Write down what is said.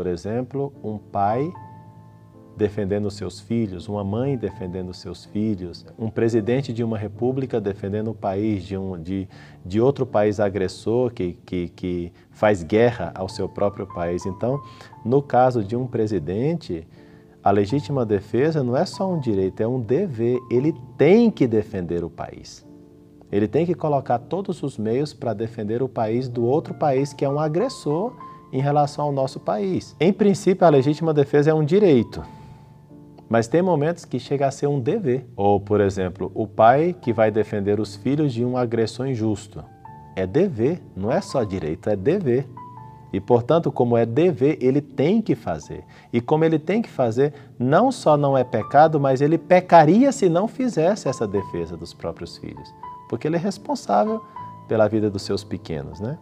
Por exemplo, um pai defendendo seus filhos, uma mãe defendendo seus filhos, um presidente de uma república defendendo o país de, um, de, de outro país agressor que, que, que faz guerra ao seu próprio país. Então, no caso de um presidente, a legítima defesa não é só um direito, é um dever. Ele tem que defender o país. Ele tem que colocar todos os meios para defender o país do outro país que é um agressor em relação ao nosso país. Em princípio, a legítima defesa é um direito, mas tem momentos que chega a ser um dever. Ou, por exemplo, o pai que vai defender os filhos de um agressor injusto. É dever, não é só direito, é dever. E, portanto, como é dever, ele tem que fazer. E como ele tem que fazer, não só não é pecado, mas ele pecaria se não fizesse essa defesa dos próprios filhos. Porque ele é responsável pela vida dos seus pequenos, né?